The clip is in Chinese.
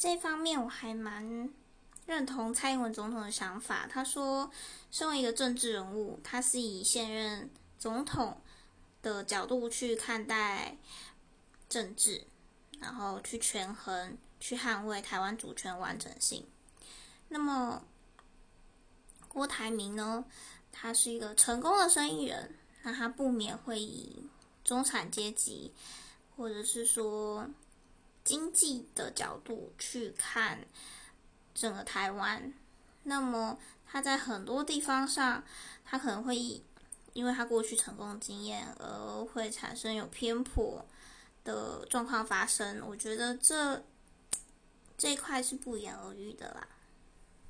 这方面我还蛮认同蔡英文总统的想法。他说，身为一个政治人物，他是以现任总统的角度去看待政治，然后去权衡、去捍卫台湾主权完整性。那么，郭台铭呢？他是一个成功的生意人，那他不免会以中产阶级，或者是说经济的角度去看整个台湾。那么他在很多地方上，他可能会因为他过去成功经验而会产生有偏颇的状况发生。我觉得这这一块是不言而喻的啦。